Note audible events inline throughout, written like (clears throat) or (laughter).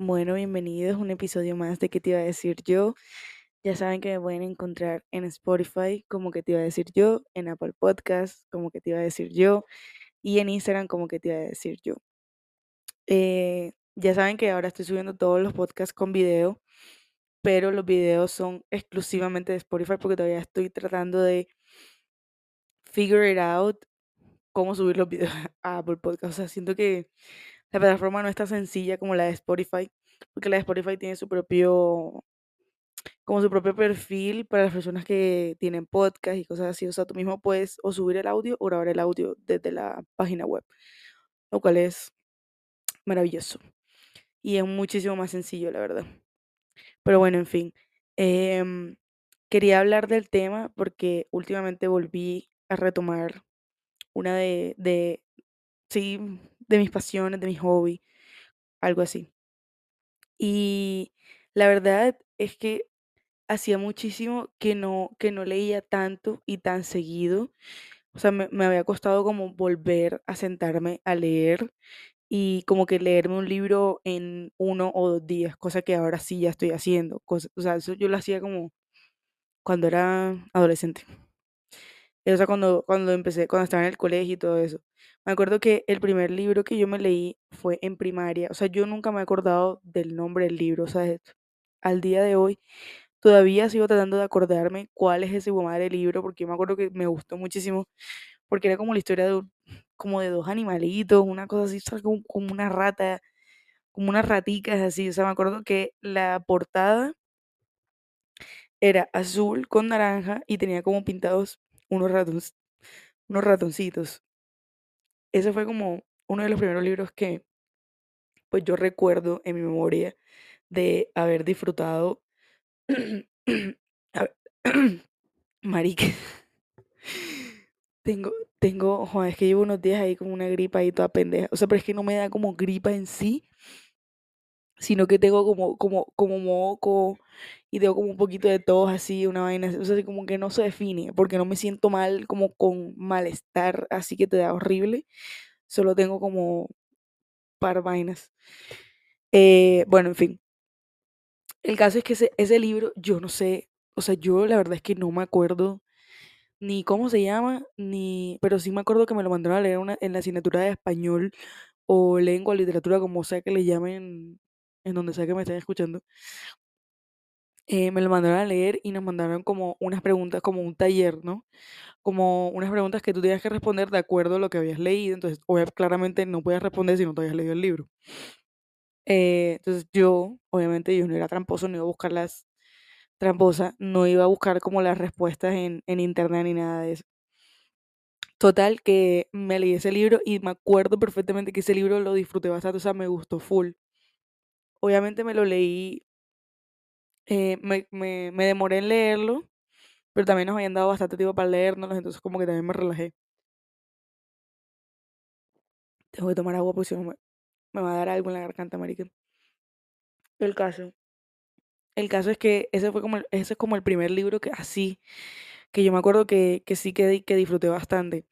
Bueno, bienvenidos a un episodio más de ¿Qué te iba a decir yo? Ya saben que me pueden encontrar en Spotify como que te iba a decir yo, en Apple Podcast como que te iba a decir yo y en Instagram como que te iba a decir yo. Eh, ya saben que ahora estoy subiendo todos los podcasts con video, pero los videos son exclusivamente de Spotify porque todavía estoy tratando de figure it out cómo subir los videos (laughs) a Apple Podcast. O sea, siento que la plataforma no es tan sencilla como la de Spotify, porque la de Spotify tiene su propio, como su propio perfil para las personas que tienen podcast y cosas así. O sea, tú mismo puedes o subir el audio o grabar el audio desde la página web, lo cual es maravilloso y es muchísimo más sencillo, la verdad. Pero bueno, en fin. em, quería hablar del tema porque últimamente volví a retomar una de, de, sí, de mis pasiones, de mi hobby, algo así. Y la verdad es que hacía muchísimo que no, que no leía tanto y tan seguido. O sea, me, me había costado como volver a sentarme a leer y como que leerme un libro en uno o dos días, cosa que ahora sí ya estoy haciendo. cosa- o sea, eso yo lo hacía como cuando era adolescente. O sea, cuando, cuando empecé, cuando estaba en el colegio y todo eso. Me acuerdo que el primer libro que yo me leí fue en primaria. O sea, yo nunca me he acordado del nombre del libro. O sea, al día de hoy todavía sigo tratando de acordarme cuál es ese madre libro, porque yo me acuerdo que me gustó muchísimo, porque era como la historia de, como de dos animalitos, una cosa así, como, como una rata, como unas raticas así. O sea, me acuerdo que la portada era azul con naranja y tenía como pintados unos ratones, unos ratoncitos. Ese fue como uno de los primeros libros que pues yo recuerdo en mi memoria de haber disfrutado. (clears throat) (clears throat) Marica, tengo, tengo, joder, es que llevo unos días ahí con una gripa ahí toda pendeja. O sea, pero es que no me da como gripa en sí, sino que tengo como, como, como moco y tengo como un poquito de tos así, una vaina. O sea, como que no se define, porque no me siento mal, como con malestar, así que te da horrible. Solo tengo como par vainas. Eh, bueno, en fin. El caso es que ese, ese libro, yo no sé, o sea, yo la verdad es que no me acuerdo ni cómo se llama, ni, pero sí me acuerdo que me lo mandaron a leer una- en la asignatura de español o lengua, literatura, como sea que le llamen, en donde sea que me estén escuchando. Eh, me lo mandaron a leer y nos mandaron como unas preguntas, como un taller, ¿no? Como unas preguntas que tú tenías que responder de acuerdo a lo que habías leído, entonces, obvia- claramente no podías responder si no te habías leído el libro. Eh, entonces yo, obviamente yo no era tramposo, no iba a buscar las tramposa, no iba a buscar como las respuestas en, en internet ni nada de eso. Total, que me leí ese libro y me acuerdo perfectamente que ese libro lo disfruté bastante, o sea, me gustó full. Obviamente me lo leí, eh, me, me, me demoré en leerlo, pero también nos habían dado bastante tiempo para leérnoslos, entonces como que también me relajé. Tengo que tomar agua porque si no me, me va a dar algo en la garganta, marica. El caso, el caso es que ese fue como el, ese es como el primer libro que así, que yo me acuerdo que, que sí que, que disfruté bastante.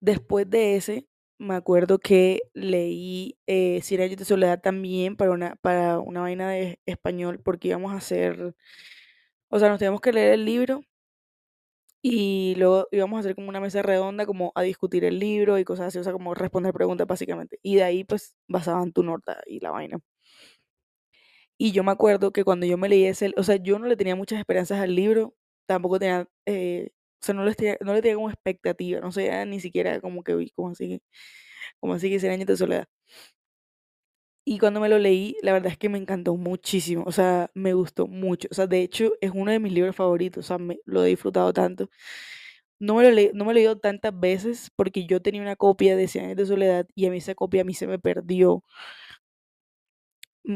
Después de ese, me acuerdo que leí eh, Cien años de soledad también para una, para una vaina de español, porque íbamos a hacer, o sea, nos teníamos que leer el libro y luego íbamos a hacer como una mesa redonda, como a discutir el libro y cosas así, o sea, como responder preguntas básicamente. Y de ahí, pues, basaban tu nota y la vaina. Y yo me acuerdo que cuando yo me leí ese, o sea, yo no le tenía muchas esperanzas al libro, tampoco tenía, eh, o sea, no le tenía, no le tenía como expectativa, no sé, ni siquiera como que vi, como así que, como así que Cien años de soledad. Y cuando me lo leí, la verdad es que me encantó muchísimo, o sea, me gustó mucho. O sea, de hecho, es uno de mis libros favoritos, o sea, me, lo he disfrutado tanto. No me lo leí, no me lo he leído tantas veces porque yo tenía una copia de Cien años de soledad y a mí esa copia a mí se me perdió.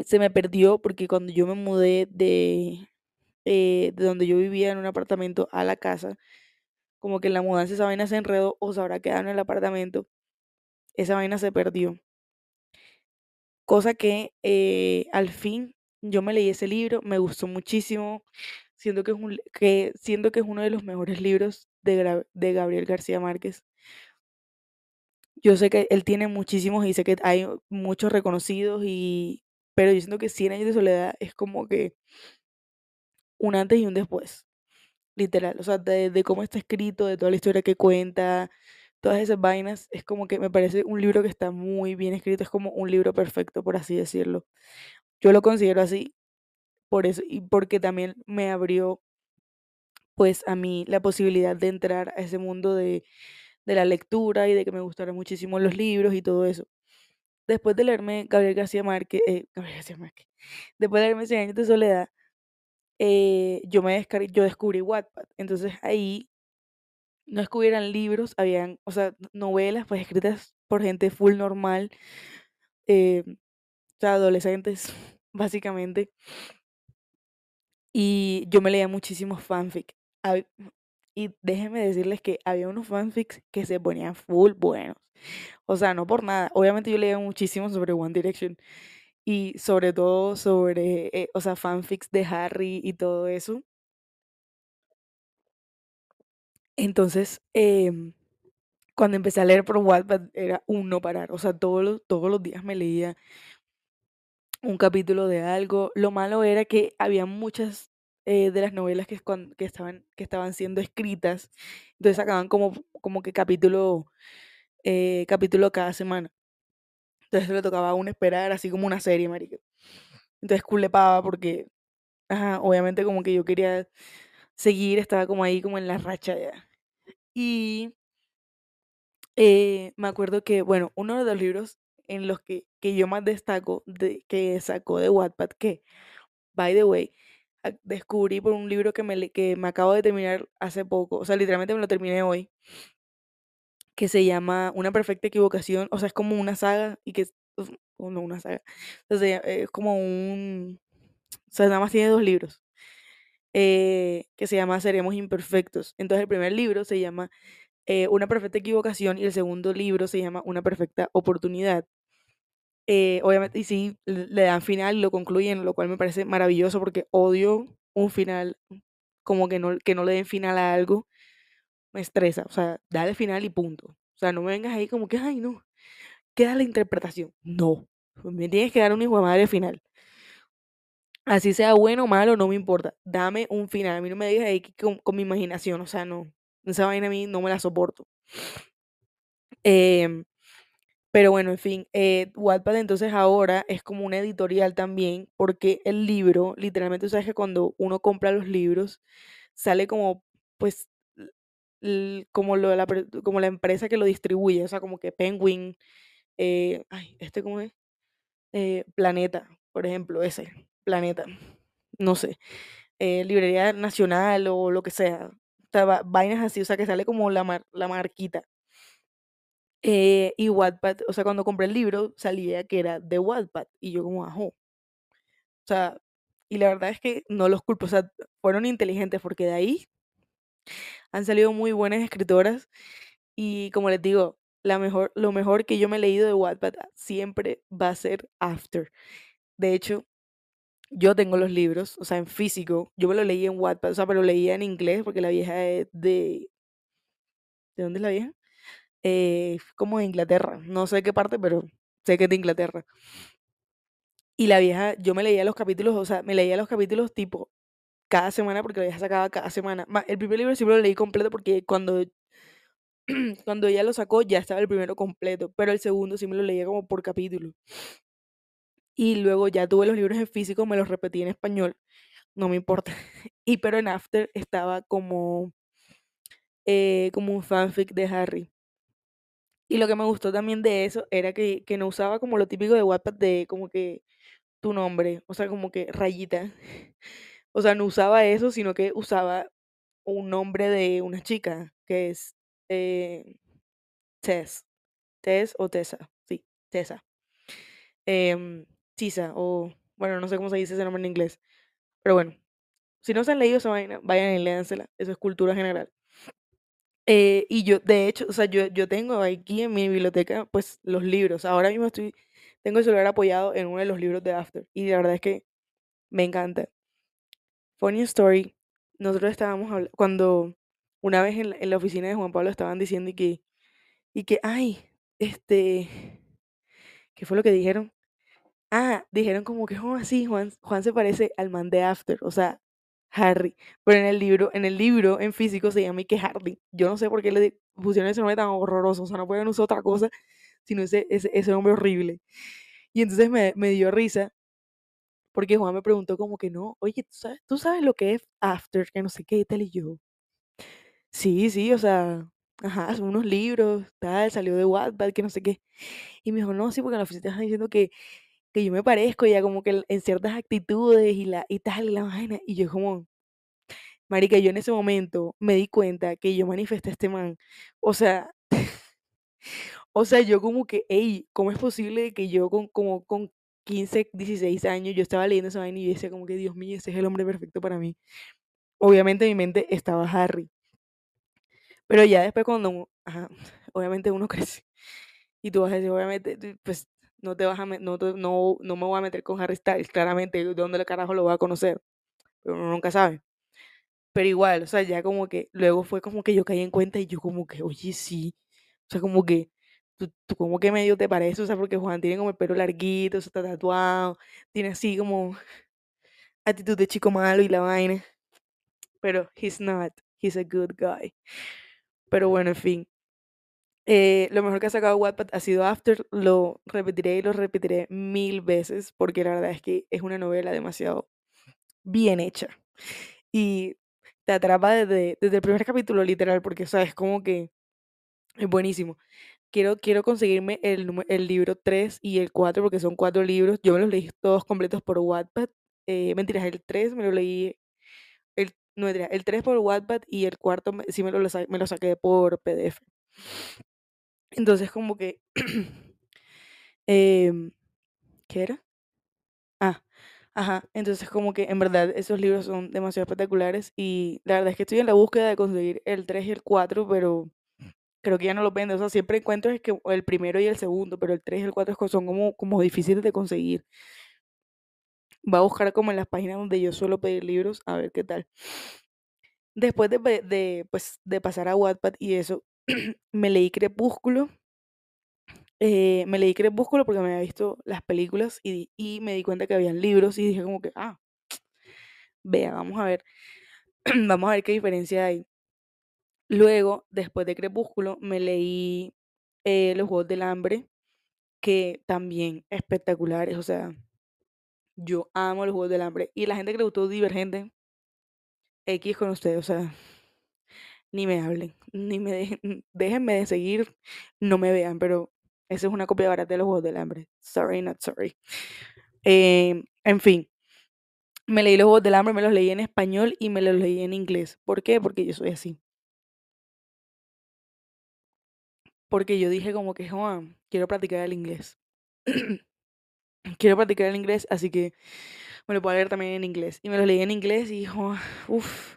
Se me perdió porque cuando yo me mudé de, eh, de donde yo vivía en un apartamento a la casa, como que en la mudanza esa vaina se enredó o se habrá quedado en el apartamento, esa vaina se perdió. Cosa que eh, al fin yo me leí ese libro, me gustó muchísimo, siento que es un, que, siento que es uno de los mejores libros de, de Gabriel García Márquez. Yo sé que él tiene muchísimos y sé que hay muchos reconocidos y pero yo siento que 100 años de soledad es como que un antes y un después, literal, o sea, de, cómo está escrito, de toda la historia que cuenta, todas esas vainas, es como que me parece un libro que está muy bien escrito, es como un libro perfecto, por así decirlo. Yo lo considero así, por eso, y porque también me abrió, pues, a mí la posibilidad de entrar a ese mundo de, de la lectura y de que me gustaran muchísimo los libros y todo eso. Después de leerme Gabriel García Márquez, eh, Gabriel García Márquez, después de leerme Cien años de soledad, eh, yo me yo descubrí Wattpad. Entonces ahí no es que hubieran libros, habían, o sea, novelas pues escritas por gente full normal, eh, o sea, adolescentes, (laughs) básicamente. Y yo me leía muchísimos fanfic. Y déjenme decirles que había unos fanfics que se ponían full buenos. O sea, no por nada. Obviamente yo leía muchísimo sobre One Direction y sobre todo sobre, eh, o sea, fanfics de Harry y todo eso. Entonces, em, cuando empecé a leer por Wattpad era un no parar. O sea, todos los, todos los días me leía un capítulo de algo. Lo malo era que había muchas eh, de las novelas que, estaban, que estaban siendo escritas. Entonces sacaban como, como que capítulo, eh, capítulo cada semana. Entonces le tocaba a uno esperar así como una serie, marica. Entonces culepaba porque, ajá, obviamente como que yo quería seguir, estaba como ahí como en la racha ya. Y eh, me acuerdo que, bueno, uno de los libros en los que, que yo más destaco, de, que sacó de Wattpad, que, by the way, descubrí por un libro que me, que me acabo de terminar hace poco, o sea, literalmente me lo terminé hoy, que se llama Una perfecta equivocación, o sea, es como una saga y que, o no una saga, sea, es como un, o sea, nada más tiene dos libros, eh, que se llama Seremos Imperfectos. Entonces el primer libro se llama eh, Una perfecta equivocación y el segundo libro se llama Una perfecta oportunidad. Eh, obviamente, y sí, le dan final lo concluyen, lo cual me parece maravilloso porque odio un final como que no, que no le den final a algo, me estresa. O sea, dale final y punto. O sea, no me vengas ahí como que, ay, no, queda la interpretación. No, me tienes que dar un hijo de madre final. Así sea bueno o malo, no me importa. Dame un final. A mí no me digas ahí con, con mi imaginación. O sea, no. Esa vaina a mí no me la soporto. Em, pero bueno, en fin. Eh, Wattpad entonces ahora es como una editorial también, porque el libro, literalmente, sabes que cuando uno compra los libros, sale como, pues, como, lo de la, como la empresa que lo distribuye. O sea, como que Penguin, eh, ay, este cómo es, Eh, Planeta, por ejemplo, ese, Planeta. No sé. eh, librería nacional o lo que sea. O sea, va- vainas así, o sea, que sale como la, mar- la marquita. Eh, y Wattpad, o sea, cuando compré el libro salía que era de Wattpad y yo como, ajo. O sea, y la verdad es que no los culpo, o sea, fueron inteligentes porque de ahí han salido muy buenas escritoras y como les digo, la mejor, lo mejor que yo me he leído de Wattpad siempre va a ser After. De hecho, yo tengo los libros, o sea, en físico, yo me lo leí en Wattpad, o sea, pero lo leía en inglés porque la vieja es de... ¿De dónde es la vieja? eh, como de Inglaterra, no sé qué parte, pero sé que es de Inglaterra. Y la vieja, yo me leía los capítulos, o sea, me leía los capítulos tipo cada semana porque la vieja sacaba cada semana. Ma- El primer libro siempre lo leí completo porque cuando, (clears throat) cuando ella lo sacó ya estaba el primero completo, pero el segundo sí me lo leía como por capítulo. Y luego ya tuve los libros en físico, me los repetí en español, no me importa. (laughs) Y pero en After estaba como, eh, como un fanfic de Harry. Y lo que me gustó también de eso era que, que no usaba como lo típico de Wattpad de como que tu nombre, o sea, como que rayita. (laughs) O sea, no usaba eso, sino que usaba un nombre de una chica, que es eh, Tess. Tess o Tessa, sí, Tessa. Em, Tisa, o bueno, no sé cómo se dice ese nombre en inglés. Pero bueno, si no se han leído esa vaina, vayan y léansela. Eso es cultura general. Eh, y yo, de hecho, o sea, yo, yo tengo aquí en mi biblioteca, pues, los libros. Ahora mismo estoy, tengo el celular apoyado en uno de los libros de After. Y la verdad es que me encanta. Funny story, nosotros estábamos hablando, cuando una vez en la, oficina de Juan Pablo estaban diciendo y que, y que, ay, este, ¿qué fue lo que dijeron? Ah, dijeron como que, oh, sí, Juan, Juan se parece al man de After, o sea, Harry. Pero en el libro, en el libro, en físico, se llama Ike Hardy. Yo no sé por qué le pusieron ese nombre tan horroroso. O sea, no pueden usar otra cosa, sino ese, ese, ese nombre horrible. Y entonces me, me dio risa, porque Juan me preguntó como que no, oye, ¿tú sabes, ¿tú sabes lo que es After? Que no sé qué, tal, y yo. Sí, sí, o sea, ajá, son unos libros, tal, salió de Wattpad, que no sé qué. Y me dijo, no, sí, porque en la oficina están diciendo que, que yo me parezco ya como que en ciertas actitudes y, la, y tal, y la vaina. Y yo como, marica, yo en ese momento me di cuenta que yo manifesté a este man. O sea, (laughs) o sea, yo como que, hey, ¿cómo es posible que yo con, como con 15, 16 años, yo estaba leyendo esa vaina y decía como que, Dios mío, ese es el hombre perfecto para mí? Obviamente en mi mente estaba Harry. Pero ya después cuando, (laughs) obviamente uno (laughs) crece y tú vas a decir, obviamente, pues no te vas a, no, no, no me voy a meter con Harry Styles, claramente, ¿de dónde el carajo lo voy a conocer? Pero uno nunca sabe. Pero igual, o sea, ya como que, luego fue como que yo caí en cuenta y yo como que, oye, sí, o sea, como que, tú, tú como que medio te parece, o sea, porque Juan tiene como el pelo larguito, o sea, está tatuado, tiene así como actitud de chico malo y la vaina. Pero he's not, he's a good guy. Pero bueno, en fin. Eh, lo mejor que ha sacado Wattpad ha sido After, lo repetiré y lo repetiré mil veces porque la verdad es que es una novela demasiado bien hecha y te atrapa desde, desde el primer capítulo literal porque o sea, es como que es buenísimo. Quiero, quiero conseguirme el, el libro 3 y el 4 porque son cuatro libros. Yo me los leí todos completos por Wattpad. Eh, mentiras, el 3 me lo leí, el, no, mentira, el 3 por Wattpad y el cuarto sí me lo, me lo saqué por PDF. Entonces como que... (clears throat) em, ¿qué era? Ah, ajá. Entonces como que en verdad esos libros son demasiado espectaculares y la verdad es que estoy en la búsqueda de conseguir el 3 y el 4, pero creo que ya no los venden. O sea, siempre encuentro es que el primero y el segundo, pero el 3 y el 4 es co- son como, como difíciles de conseguir. Va a buscar como en las páginas donde yo suelo pedir libros, a ver qué tal. Después de, de, pues, de pasar a Wattpad y eso, (clears throat) me leí Crepúsculo. eh, me leí Crepúsculo porque me había visto las películas y, y me di cuenta que habían libros y dije como que, ah, vea, vamos a ver, (clears throat) vamos a ver qué diferencia hay. Luego, después de Crepúsculo, me leí eh, Los Juegos del Hambre, que también espectaculares, o sea, yo amo los Juegos del Hambre. Y la gente que le gustó Divergente, X con ustedes, o sea, ni me hablen, ni me dejen, déjenme de seguir, no me vean, pero esa es una copia barata de los Juegos del Hambre. Sorry, not sorry. Em, en fin, me leí los Juegos del Hambre, me los leí en español y me los leí en inglés. ¿Por qué? Porque yo soy así. Porque yo dije como que, Juan, quiero practicar el inglés. (clears throat) quiero practicar el inglés, así que me lo puedo leer también en inglés. Y me lo leí en inglés y, uff,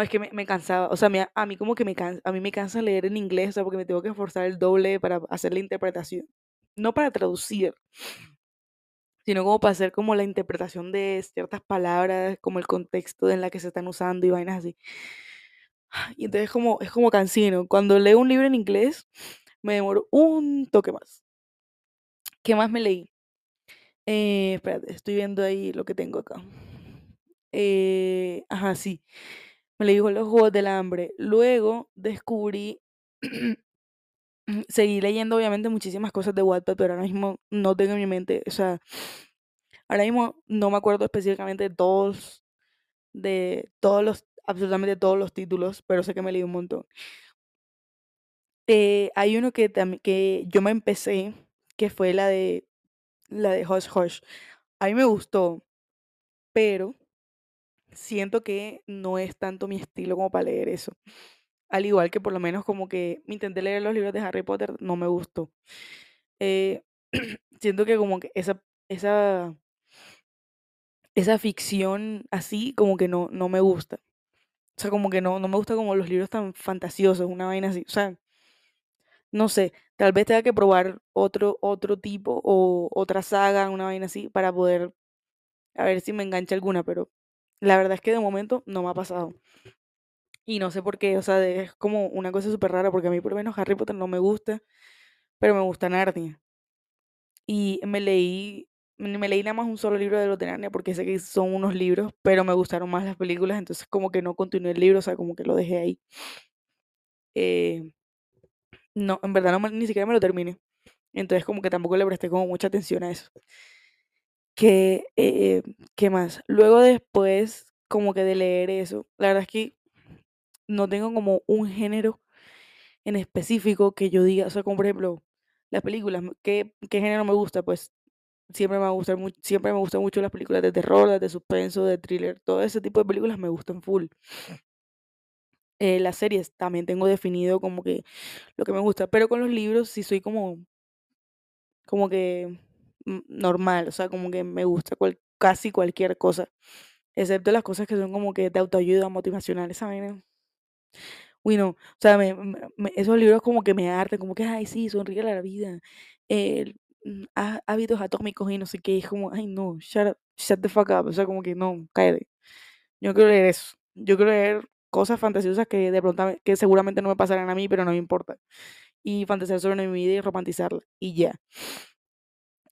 es que me, me cansaba. O sea, a mí como que me cansa, a mí me cansa leer en inglés, o sea, porque me tengo que esforzar el doble para hacer la interpretación. No para traducir, sino como para hacer como la interpretación de ciertas palabras, como el contexto en la que se están usando y vainas así. Y entonces como, es como cansino. Cuando leo un libro en inglés, me demoro un toque más. ¿Qué más me leí? Eh, espérate, estoy viendo ahí lo que tengo acá. Eh, ajá, sí. Me leí Los Juegos del Hambre. Luego descubrí, (clears throat) seguí leyendo obviamente muchísimas cosas de Wattpad, pero ahora mismo no tengo en mi mente, o sea, ahora mismo no me acuerdo específicamente de todos, de todos los, absolutamente todos los títulos, pero sé que me leí un montón. Eh, hay uno que, que yo me empecé, que fue la de, la de Hush Hush. A mí me gustó, pero siento que no es tanto mi estilo como para leer eso. Al igual que por lo menos como que intenté leer los libros de Harry Potter, no me gustó. Eh, (clears throat) siento que como que esa, esa, esa ficción así como que no, no me gusta. O sea, como que no, no me gusta como los libros tan fantasiosos, una vaina así. O sea, no sé, tal vez tenga que probar otro, otro tipo o otra saga, una vaina así, para poder a ver si me engancha alguna, pero la verdad es que de momento no me ha pasado. Y no sé por qué, o sea, es como una cosa súper rara, porque a mí por lo menos Harry Potter no me gusta, pero me gusta Narnia. Y me leí me leí nada más un solo libro de los porque sé que son unos libros, pero me gustaron más las películas, entonces como que no continué el libro, o sea, como que lo dejé ahí. Eh, no, en verdad no, ni siquiera me lo terminé. Entonces como que tampoco le presté como mucha atención a eso. ¿Qué, eh, ¿Qué más? Luego después como que de leer eso, la verdad es que no tengo como un género en específico que yo diga, o sea, como por ejemplo, las películas, ¿qué, qué género me gusta? Pues siempre me gustar mucho, siempre me gustan mucho las películas de terror, de suspenso, de thriller, todo ese tipo de películas me gustan full. Eh, las series también tengo definido como que lo que me gusta, pero con los libros sí soy como, como que mm, normal, o sea, como que me gusta casi cualquier cosa, excepto las cosas que son como que de autoayuda, motivacionales, ¿saben? Uy, no, o sea, esos libros como que me hartan, como que, ay, sí, sonríe la vida, mm, hábitos atómicos y no sé qué, es como, ay, no, shut, shut the fuck up, o sea, como que no, cállate. Yo quiero leer eso, yo quiero leer cosas fantasiosas que de pronto, que seguramente no me pasarán a mí, pero no me importa. Y fantasear sobre mi vida y romantizarla, y ya.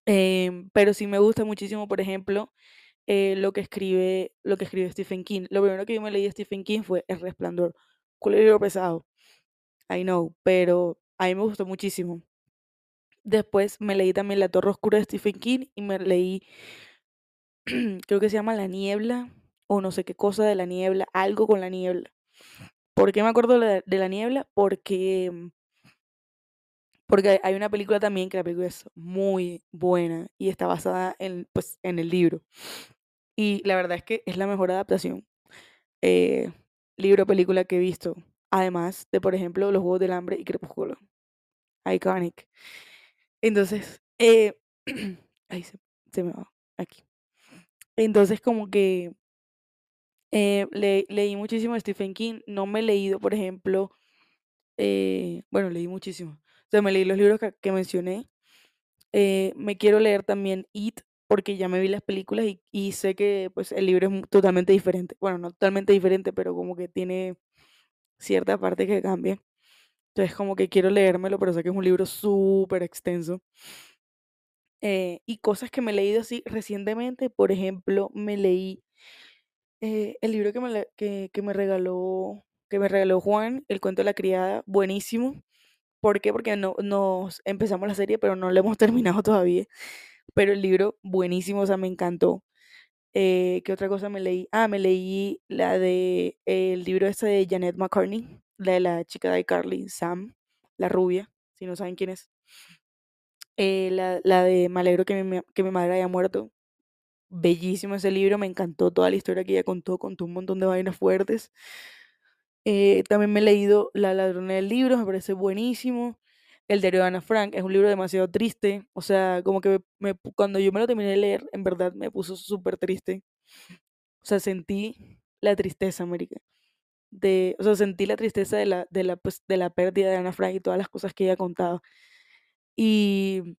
Em, pero sí me gusta muchísimo, por ejemplo, eh, lo que escribe lo que escribe Stephen King. Lo primero que yo me leí de Stephen King fue El Resplandor libro pesado. I know, pero a mí me gustó muchísimo. Después me leí también La Torre Oscura de Stephen King y me leí, (clears throat) creo que se llama La Niebla o no sé qué cosa de la niebla, algo con la niebla. ¿Por qué me acuerdo de la niebla? Porque, mm, porque hay una película también que la película es muy buena y está basada en, pues, en el libro. Y la verdad es que es la mejor adaptación. Eh, libro película que he visto. Además de, por ejemplo, Los Juegos del Hambre y Crepúsculo. Iconic. Entonces, eh, (clears throat) ahí se, me va, aquí. Entonces, como que eh, leí muchísimo de Stephen King. No me he leído, por ejemplo, eh, bueno, leí muchísimo. O sea, me leí los libros que, mencioné. me quiero leer también It, porque ya me vi las películas y, sé que pues el libro es totalmente diferente. Bueno, no totalmente diferente, pero como que tiene cierta parte que cambia. Entonces como que quiero leérmelo, pero sé que es un libro súper extenso. Eh, y cosas que me he leído así recientemente, por ejemplo, me leí eh, el libro que me, que, me regaló que me regaló Juan, El cuento de la criada, buenísimo. ¿Por qué? Porque no, nos empezamos la serie, pero no la hemos (laughs) terminado todavía. Pero el libro, buenísimo, o sea, me encantó. Eh, ¿Qué otra cosa me leí? Ah, me leí la de el libro este de Janet McCartney, la de la chica de Carly, Sam, la rubia, si no saben quién es. Eh, la, la, de Me alegro que mi, que mi madre haya muerto. Bellísimo ese libro, me encantó toda la historia que ella contó, contó un montón de vainas fuertes. Eh, también me he leído La ladrona del libro, me parece buenísimo. El diario de Ana Frank es un libro demasiado triste. O sea, como que cuando yo me lo terminé de leer, en verdad me puso súper triste. O sea, sentí la tristeza, América. De, o sea, sentí la tristeza de la, de la, pues, de la pérdida de Ana Frank y todas las cosas que ella contado. Y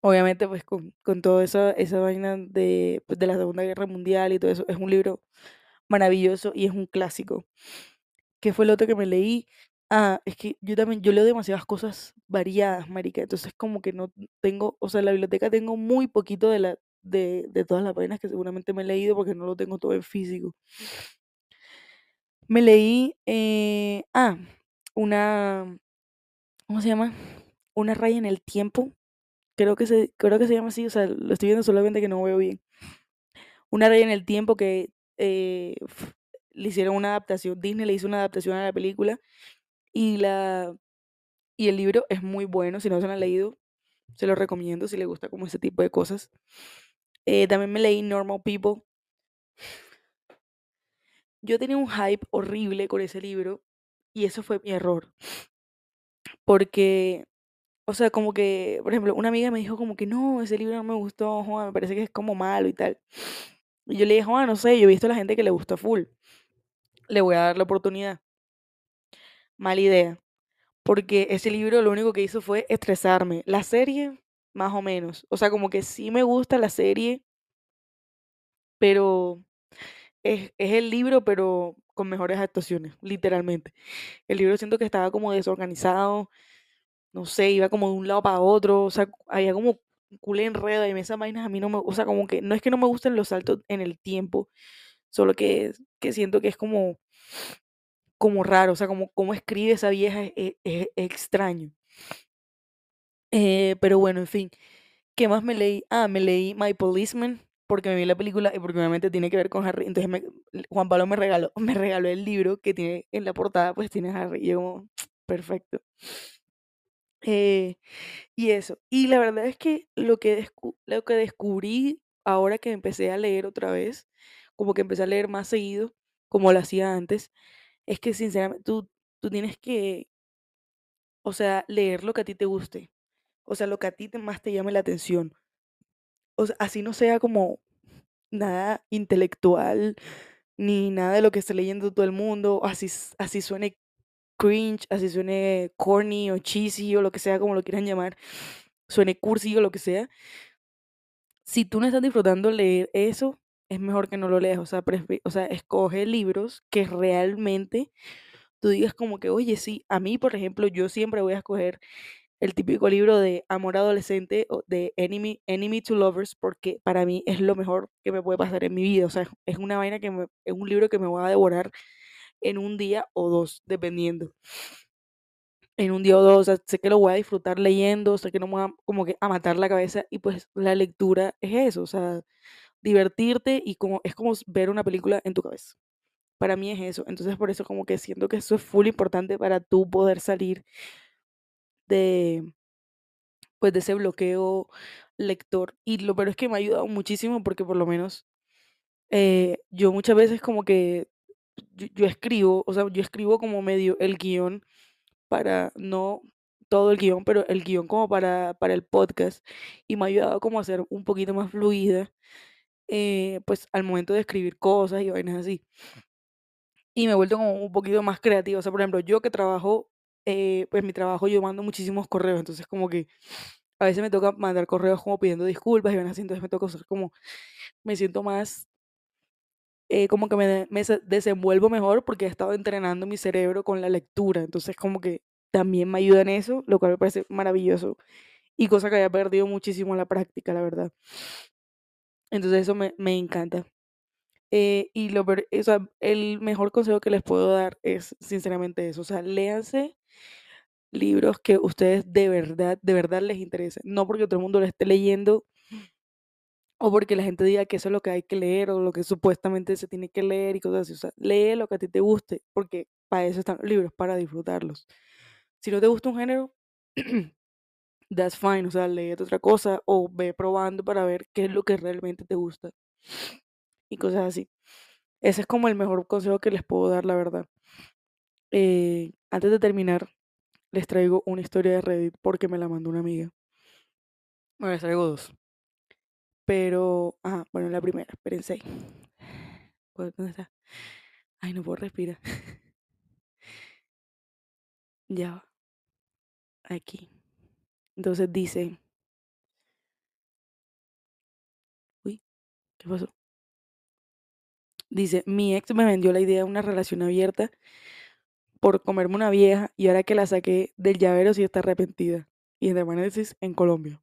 obviamente, pues con, con toda esa, esa vaina de, pues, de la Segunda Guerra Mundial y todo eso, es un libro maravilloso y es un clásico. ¿Qué fue lo otro que me leí? Ah, es que yo también, yo leo demasiadas cosas variadas, marica, entonces como que no tengo, o sea, en la biblioteca tengo muy poquito de la, de, de todas las páginas que seguramente me he leído porque no lo tengo todo en físico. Me leí, eh, ah, una, ¿cómo se llama? Una raya en el tiempo, creo que se, creo que se llama así, o sea, lo estoy viendo solamente que no veo bien. Una raya en el tiempo que eh, le hicieron una adaptación, Disney le hizo una adaptación a la película y, la, y el libro es muy bueno, si no se lo han leído, se lo recomiendo si le gusta como ese tipo de cosas. Eh, también me leí Normal People. Yo tenía un hype horrible con ese libro y eso fue mi error. Porque, o sea, como que, por ejemplo, una amiga me dijo como que no, ese libro no me gustó, Juan, me parece que es como malo y tal. Y yo le dije, Juan, no sé, yo he visto a la gente que le gustó full. Le voy a dar la oportunidad mala idea. Porque ese libro lo único que hizo fue estresarme. La serie, más o menos. O sea, como que sí me gusta la serie, pero es, el libro, pero con mejores actuaciones, literalmente. El libro siento que estaba como desorganizado, no sé, iba como de un lado para otro, o sea, había como culé enredo y esas vainas a mí no me, o sea, como que no es que no me gusten los saltos en el tiempo, solo que, que siento que es como, como raro, o sea, como, como escribe esa vieja es, es- es extraño. Eh, pero bueno, en fin, ¿qué más me leí? Ah, me leí My Policeman porque me vi la película y porque obviamente tiene que ver con Harry. Entonces Juan Pablo me regaló, (laughs) me regaló el libro que tiene en la portada, pues tiene Harry. Y yo como, (tsk) perfecto. Eh, y eso. Y la verdad es que lo que, lo que descubrí ahora que empecé a leer otra vez, como que empecé a leer más seguido, como lo hacía antes, es que sinceramente tú, tú tienes que, o sea, leer lo que a ti te guste, o sea, lo que a ti más te llame la atención. O sea, así no sea como nada intelectual, ni nada de lo que esté leyendo todo el mundo, así, así suene cringe, así suene corny o cheesy o lo que sea, como lo quieran llamar, suene cursi o lo que sea. Si tú no estás disfrutando leer eso, es mejor que no lo leas. O sea, o sea, escoge libros que realmente tú digas como que, oye, sí, a mí, por ejemplo, yo siempre voy a escoger el típico libro de amor adolescente o de Enemy, Enemy to Lovers porque para mí es lo mejor que me puede pasar en mi vida. O sea, es una vaina que me, es un libro que me voy a devorar en un día o dos, dependiendo. En un día o dos, o sea, sé que lo voy a disfrutar leyendo, sé que no me va como que a matar la cabeza y pues la lectura es eso, o sea, divertirte y como es como ver una película en tu cabeza. Para mí es eso. Entonces por eso como que siento que eso es full importante para tú poder salir de pues de ese bloqueo lector. Y lo peor es que me ha ayudado muchísimo porque por lo menos eh, yo muchas veces como que yo, yo escribo, o sea, yo escribo como medio el guion para, no todo el guion, pero el guion como para, para el podcast y me ha ayudado como a ser un poquito más fluida, eh, pues al momento de escribir cosas y vainas así. Y me he vuelto como un poquito más creativa, o sea, por ejemplo, yo que trabajo, eh, pues mi trabajo yo mando muchísimos correos, entonces como que a veces me toca mandar correos como pidiendo disculpas y vainas así, entonces me toca usar como, me siento más eh, como que me, me se- desenvuelvo mejor porque he estado entrenando mi cerebro con la lectura. Entonces como que también me ayuda en eso, lo cual me parece maravilloso. Y cosa que había perdido muchísimo en la práctica, la verdad. Entonces eso me, me encanta. Eh, y lo, o sea, el mejor consejo que les puedo dar es sinceramente eso. O sea, léanse libros que ustedes de verdad, de verdad les interesen. No porque todo el mundo lo esté leyendo o porque la gente diga que eso es lo que hay que leer o lo que supuestamente se tiene que leer y cosas así. O sea, lee lo que a ti te guste, porque para eso están los libros, para disfrutarlos. Si no te gusta un género, (clears throat) that's fine, o sea, lee otra cosa o ve probando para ver qué es lo que realmente te gusta y cosas así. Ese es como el mejor consejo que les puedo dar, la verdad. Eh, antes de terminar, les traigo una historia de Reddit porque me la mandó una amiga. Bueno, les traigo dos. Pero, ah, bueno, la primera, espérense ahí. ¿Cuál- ¿Dónde está? Ay, no puedo respirar. (laughs) Ya va, aquí. Entonces dice, uy, ¿qué pasó? Dice, mi ex me vendió la idea de una relación abierta por comerme una vieja y ahora que la saqué del llavero sí está arrepentida. Y entre paréntesis, en Colombia.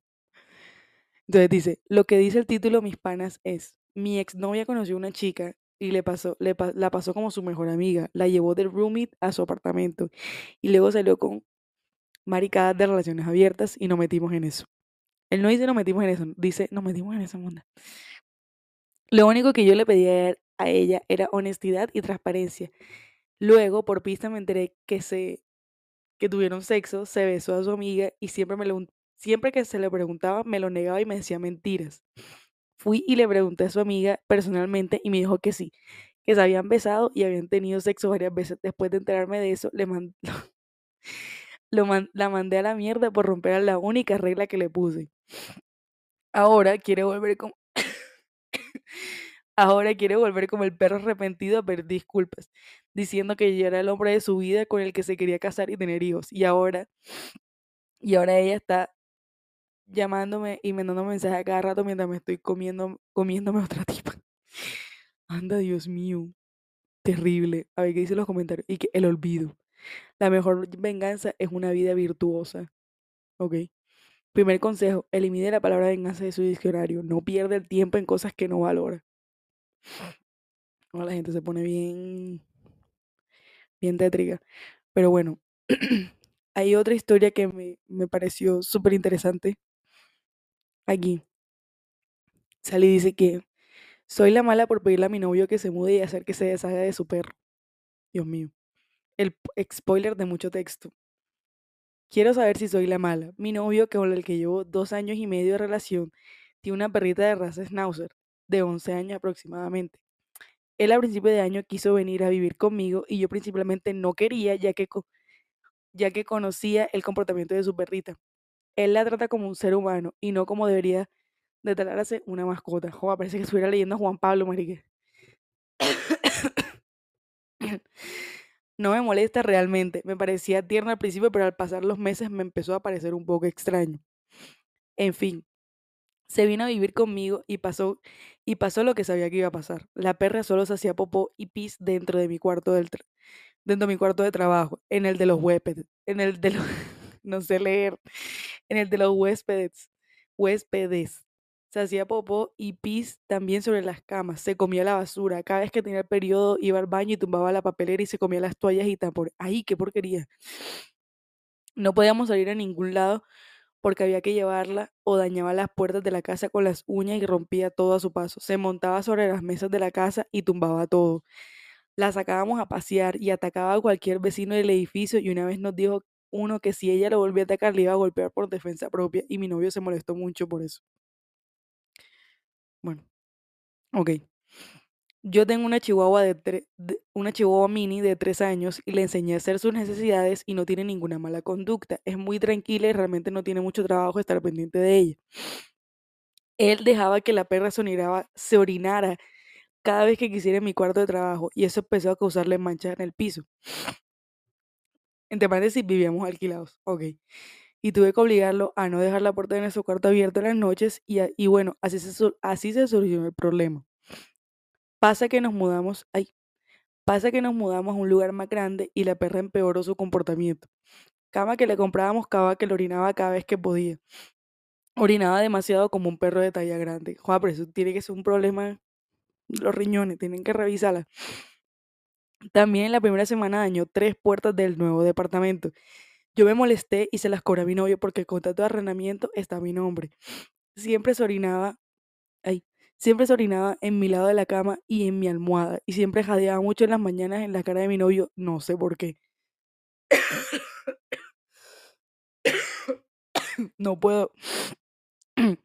Entonces dice, lo que dice el título Mis Panas es, mi exnovia conoció una chica y le pasó, le la pasó como su mejor amiga, la llevó del roommate a su apartamento y luego salió con maricadas de relaciones abiertas y nos metimos en eso. Él no dice nos metimos en eso, dice nos metimos en esa onda. Lo único que yo le pedía a ella era honestidad y transparencia. Luego, por pista, me enteré que se que tuvieron sexo, se besó a su amiga y siempre me lo, siempre que se le preguntaba me lo negaba y me decía mentiras. Fui y le pregunté a su amiga personalmente y me dijo que sí, que se habían besado y habían tenido sexo varias veces. Después de enterarme de eso, le man- (laughs) lo man- la mandé a la mierda por romper la única regla que le puse. Ahora quiere volver como ahora quiere volver como el perro arrepentido a pedir disculpas, diciendo que yo era el hombre de su vida con el que se quería casar y tener hijos. Y ahora y ahora ella está llamándome y mandándome mensajes a cada rato mientras me estoy comiendo comiéndome (laughs) otra tipa. Anda, Dios mío, terrible. A ver qué dicen los comentarios. Y que el olvido. La mejor venganza es una vida virtuosa. ¿Ok? Primer consejo, elimine la palabra venganza de su diccionario. No pierda el tiempo en cosas que no valora. No, la gente se pone bien, bien tétrica. Pero bueno, (clears throat) hay otra historia que me, me pareció súper interesante. Aquí. Sally dice que soy la mala por pedirle a mi novio que se mude y hacer que se deshaga de su perro. Dios mío. El spoiler de mucho texto. Quiero saber si soy la mala. Mi novio, con el que llevo dos años y medio de relación, tiene una perrita de raza Schnauzer, de 11 años aproximadamente. Él a principio de año quiso venir a vivir conmigo y yo principalmente no quería ya que, ya que conocía el comportamiento de su perrita. Él la trata como un ser humano y no como debería de tratarse una mascota. Joder, parece que estuviera leyendo a Juan Pablo, marique. No me molesta realmente. Me parecía tierno al principio, pero al pasar los meses me empezó a parecer un poco extraño. En fin, se vino a vivir conmigo y pasó y pasó lo que sabía que iba a pasar. La perra solo se hacía popó y pis dentro de mi cuarto del dentro de mi cuarto de trabajo, en el de los huéspedes, en el de los (laughs) no sé leer, en el de los huéspedes, huéspedes. Se hacía popó y pis también sobre las camas, se comía la basura. Cada vez que tenía el periodo iba al baño y tumbaba la papelera y se comía las toallas y tapones. ¡Ay, qué porquería! No podíamos salir a ningún lado porque había que llevarla o dañaba las puertas de la casa con las uñas y rompía todo a su paso. Se montaba sobre las mesas de la casa y tumbaba todo. La sacábamos a pasear y atacaba a cualquier vecino del edificio y una vez nos dijo uno que si ella lo volvía a atacar le iba a golpear por defensa propia y mi novio se molestó mucho por eso. Bueno, ok. Yo tengo una chihuahua de, una chihuahua mini de tres años y le enseñé a hacer sus necesidades y no tiene ninguna mala conducta. Es muy tranquila y realmente no tiene mucho trabajo estar pendiente de ella. Él dejaba que la perra soniraba- se orinara cada vez que quisiera en mi cuarto de trabajo y eso empezó a causarle manchas en el piso. Entre paréntesis, vivíamos alquilados. Ok. Y tuve que obligarlo a no dejar la puerta de nuestro cuarto abierta en las noches y, a- bueno, así se, así se solucionó el problema. Pasa que nos mudamos, ay, pasa que nos mudamos a un lugar más grande y la perra empeoró su comportamiento. Cama que le comprábamos cava que le orinaba cada vez que podía. Orinaba demasiado como un perro de talla grande. Joder, pero eso tiene que ser un problema. Los riñones, tienen que revisarla. También la primera semana dañó tres puertas del nuevo departamento. Yo me molesté y se las cobré a mi novio porque el contrato de arrendamiento está a mi nombre. Siempre se orinaba, ay, siempre se orinaba en mi lado de la cama y en mi almohada. Y siempre jadeaba mucho en las mañanas en la cara de mi novio, no sé por qué. (coughs) No puedo. (coughs)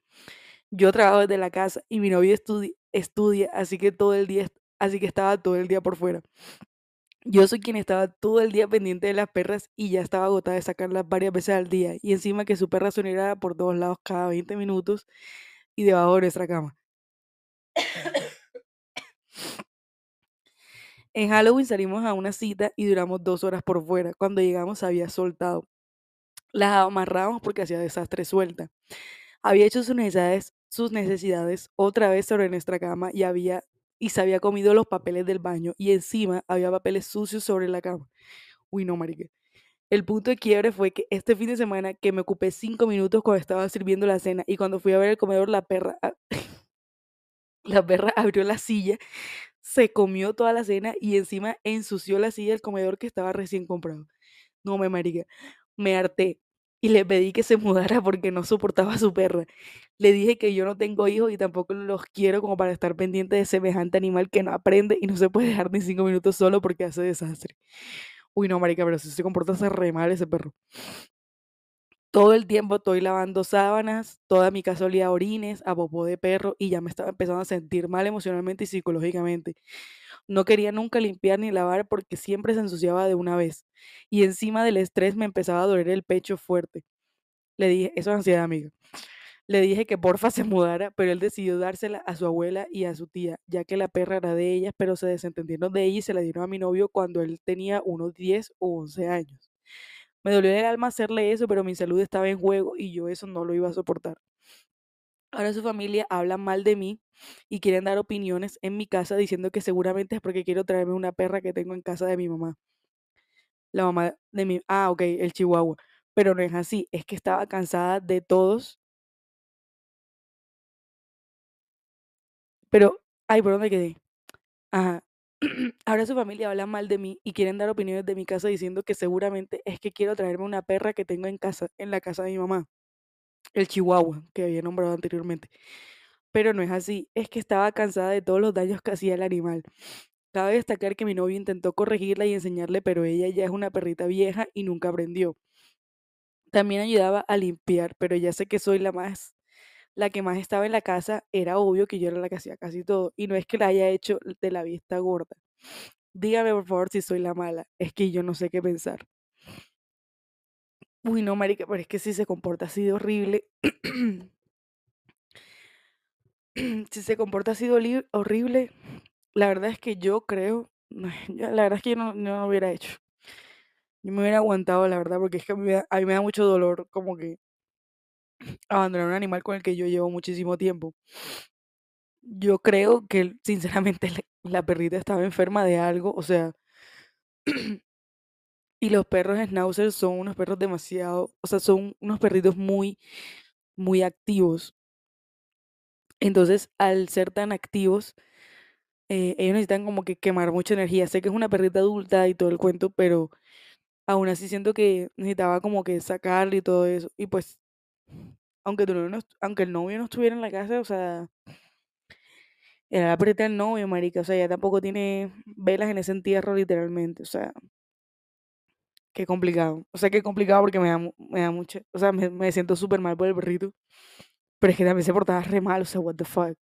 Yo trabajo desde la casa y mi novio estudi- estudia, así que todo el día, así que estaba todo el día por fuera. Yo soy quien estaba todo el día pendiente de las perras y ya estaba agotada de sacarlas varias veces al día. Y encima que su perra sonara por todos lados cada 20 minutos y debajo de nuestra cama. En Halloween salimos a una cita y duramos dos horas por fuera. Cuando llegamos había soltado. Las amarrábamos porque hacía desastre suelta. Había hecho sus necesidades, sus necesidades otra vez sobre nuestra cama y había y se había comido los papeles del baño y encima había papeles sucios sobre la cama. Uy, no, marica. El punto de quiebre fue que este fin de semana que me ocupé cinco minutos cuando estaba sirviendo la cena y cuando fui a ver el comedor la perra a- la perra (laughs) abrió la silla, se comió toda la cena y encima ensució la silla del comedor que estaba recién comprado. No me marica, me harté y le pedí que se (laughs) mudara porque no soportaba a su perra. Le dije que yo no tengo hijos y tampoco los quiero como para estar pendiente de semejante animal que no aprende y no se puede dejar ni cinco minutos solo porque hace desastre. Uy, no, marica, pero si se comporta se re mal ese perro. Todo el tiempo estoy lavando sábanas, toda mi casa olía a orines, a popó de perro y ya me estaba empezando a sentir mal emocionalmente y psicológicamente. No quería nunca limpiar ni lavar porque siempre se ensuciaba de una vez. Y encima del estrés me empezaba a doler el pecho fuerte. Le dije, eso es ansiedad, amiga. Le dije que porfa se (laughs) mudara, pero él decidió dársela a su abuela y a su tía, ya que la perra era de ellas, pero se desentendieron de ella y se la dieron a mi novio cuando él tenía unos 10 o 11 años. Me dolió el alma hacerle eso, pero mi salud estaba en juego y yo eso no lo iba a soportar. Ahora su familia habla mal de mí y quieren dar opiniones en mi casa diciendo que seguramente es porque quiero traerme una perra que tengo en casa de mi mamá. La mamá de mi... Ah, ok, el chihuahua. pero no es así, es que estaba cansada de todos. Pero, ay, ¿por dónde quedé? Ajá. (clears throat) Ahora su familia habla mal de mí y quieren dar opiniones de mi casa diciendo que seguramente es que quiero traerme una perra que tengo en casa, en la casa de mi mamá, el chihuahua que había nombrado anteriormente. Pero no es así, es que estaba cansada de todos los daños que hacía el animal. Cabe destacar que mi novio intentó corregirla y enseñarle, pero ella ya es una perrita vieja y nunca aprendió. También ayudaba a limpiar, pero ya sé que soy la más, la que más estaba en la casa, era obvio que yo era la que hacía casi todo. Y no es que la haya hecho de la vista gorda. Dígame por favor si soy la mala, es que yo no sé qué pensar. Uy, no, marica, pero es que si se comporta así de horrible. (clears throat) si se comporta así de horrible, la verdad es que yo creo, (laughs) la verdad es que yo no, no lo hubiera hecho. Yo me hubiera aguantado, la verdad, porque es que a mí, da, a mí me da mucho dolor como que abandonar un animal con el que yo llevo muchísimo tiempo. Yo creo que, sinceramente, la, la perrita estaba enferma de algo, o sea, (clears throat) y los perros schnauzer son unos perros demasiado, o sea, son unos perritos muy, muy activos. Entonces, al ser tan activos, eh, ellos necesitan como que quemar mucha energía. Sé que es una perrita adulta y todo el cuento, pero aún así siento que necesitaba como que sacarle y todo eso. Y pues, aunque, no, aunque el novio no estuviera en la casa, o sea, era la perrita del novio, marica. O sea, ella tampoco tiene velas en ese entierro, literalmente. O sea, qué complicado. O sea, qué complicado porque me da, me da mucho, o sea, me, me siento súper mal por el perrito. Pero es que también se portaba re mal, o sea, what the fuck.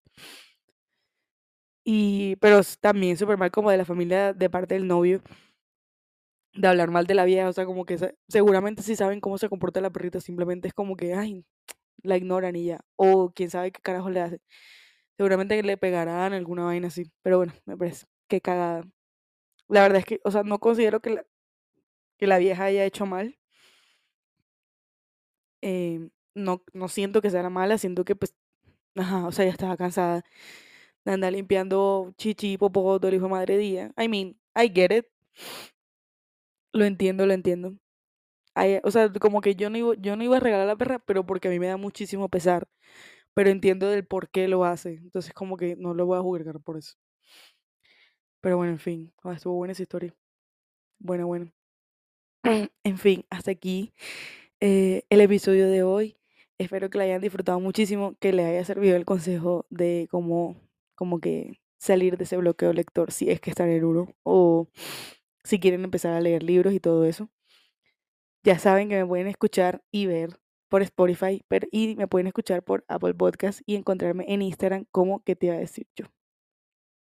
Y, pero también súper mal como de la familia de parte del novio, de hablar mal de la vieja, o sea, como que seguramente sí saben cómo se comporta la perrita, simplemente es como que, ay, la ignoran y ya, o quién sabe qué carajo le hace. Seguramente le pegarán alguna vaina así, pero bueno, me parece que cagada. La verdad es que, o sea, no considero que la, que la vieja haya hecho mal. Eh, no, no siento que sea la mala, siento que pues, ajá, o sea, ya estaba cansada de andar limpiando chichi, popó, todo el hijo de madre día. I mean, I get it. Lo entiendo, lo entiendo. o sea, como que yo no, iba, yo no iba a regalar la perra, pero porque a mí me da muchísimo pesar. Pero entiendo del por qué lo hace. Entonces, como que no lo voy a juzgar por eso. Pero bueno, en fin. Ah, estuvo buena esa historia. Bueno, bueno. (clears throat) en fin, hasta aquí eh, el episodio de hoy. Espero que la hayan disfrutado muchísimo, que les haya servido el consejo de cómo, como que salir de ese bloqueo lector si es que están en uno o si quieren empezar a leer libros y todo eso. Ya saben que me pueden escuchar y ver por Spotify pero, y me pueden escuchar por Apple Podcast y encontrarme en Instagram como que te iba a decir yo.